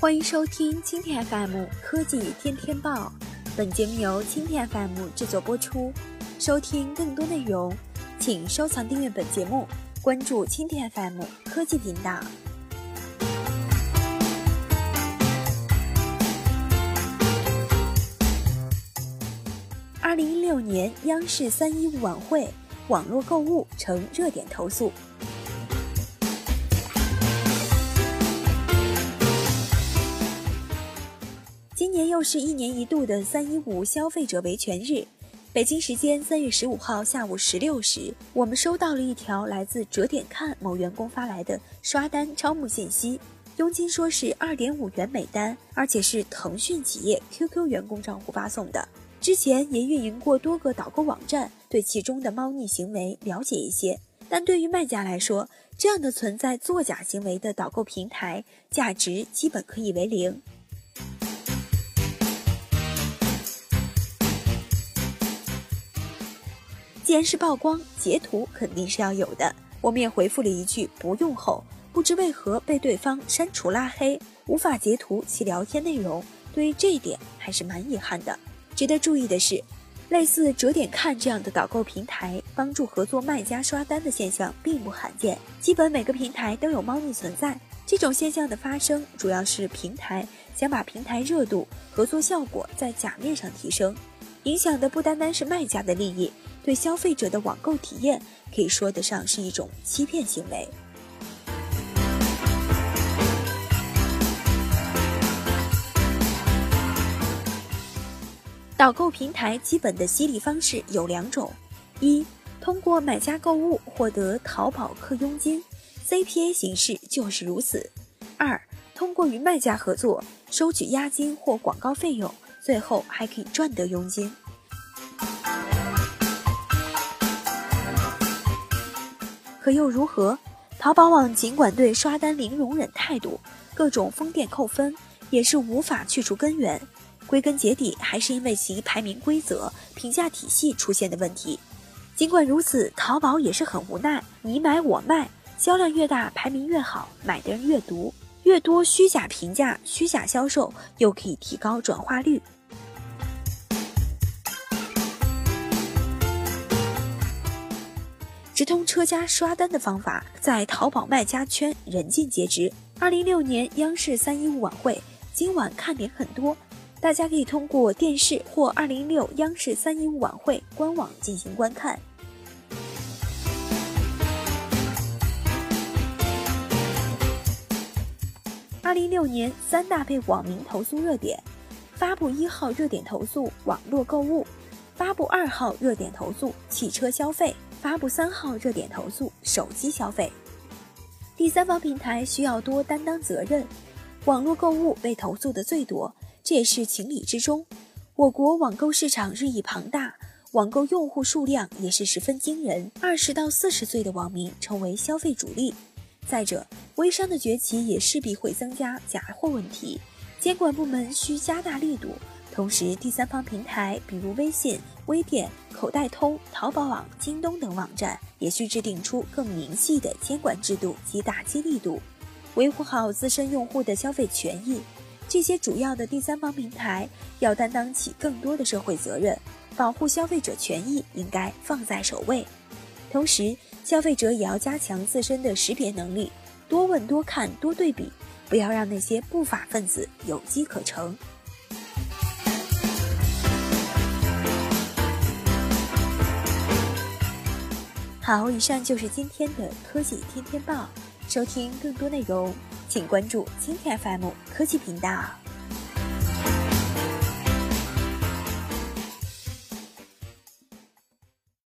欢迎收听蜻蜓 FM 科技天天报，本节目由蜻蜓 FM 制作播出。收听更多内容，请收藏订阅本节目，关注蜻蜓 FM 科技频道。二零一六年央视三一五晚会，网络购物成热点投诉。今年又是一年一度的“三一五”消费者维权日。北京时间三月十五号下午十六时，我们收到了一条来自折点看某员工发来的刷单招募信息，佣金说是二点五元每单，而且是腾讯企业 QQ 员工账户发送的。之前也运营过多个导购网站，对其中的猫腻行为了解一些。但对于卖家来说，这样的存在作假行为的导购平台，价值基本可以为零。既然是曝光，截图肯定是要有的。我们也回复了一句“不用”后，不知为何被对方删除拉黑，无法截图其聊天内容。对于这一点，还是蛮遗憾的。值得注意的是，类似折点看这样的导购平台，帮助合作卖家刷单的现象并不罕见。基本每个平台都有猫腻存在。这种现象的发生，主要是平台想把平台热度、合作效果在假面上提升，影响的不单单是卖家的利益。对消费者的网购体验，可以说得上是一种欺骗行为。导购平台基本的激励方式有两种：一、通过买家购物获得淘宝客佣金，CPA 形式就是如此；二、通过与卖家合作收取押金或广告费用，最后还可以赚得佣金。可又如何？淘宝网尽管对刷单零容忍态度，各种封店扣分，也是无法去除根源。归根结底，还是因为其排名规则、评价体系出现的问题。尽管如此，淘宝也是很无奈：你买我卖，销量越大，排名越好，买的人越多，越多虚假评价、虚假销售，又可以提高转化率。直通车家刷单的方法在淘宝卖家圈人尽皆知。二零一六年央视三一五晚会，今晚看点很多，大家可以通过电视或二零一六央视三一五晚会官网进行观看。二零一六年三大被网民投诉热点：发布一号热点投诉网络购物，发布二号热点投诉汽车消费。发布三号热点投诉手机消费，第三方平台需要多担当责任。网络购物被投诉的最多，这也是情理之中。我国网购市场日益庞大，网购用户数量也是十分惊人。二十到四十岁的网民成为消费主力。再者，微商的崛起也势必会增加假货问题，监管部门需加大力度。同时，第三方平台，比如微信、微店、口袋通、淘宝网、京东等网站，也需制定出更明细的监管制度及打击力度，维护好自身用户的消费权益。这些主要的第三方平台要担当起更多的社会责任，保护消费者权益应该放在首位。同时，消费者也要加强自身的识别能力，多问、多看、多对比，不要让那些不法分子有机可乘。好，以上就是今天的科技天天报。收听更多内容，请关注今天 FM 科技频道。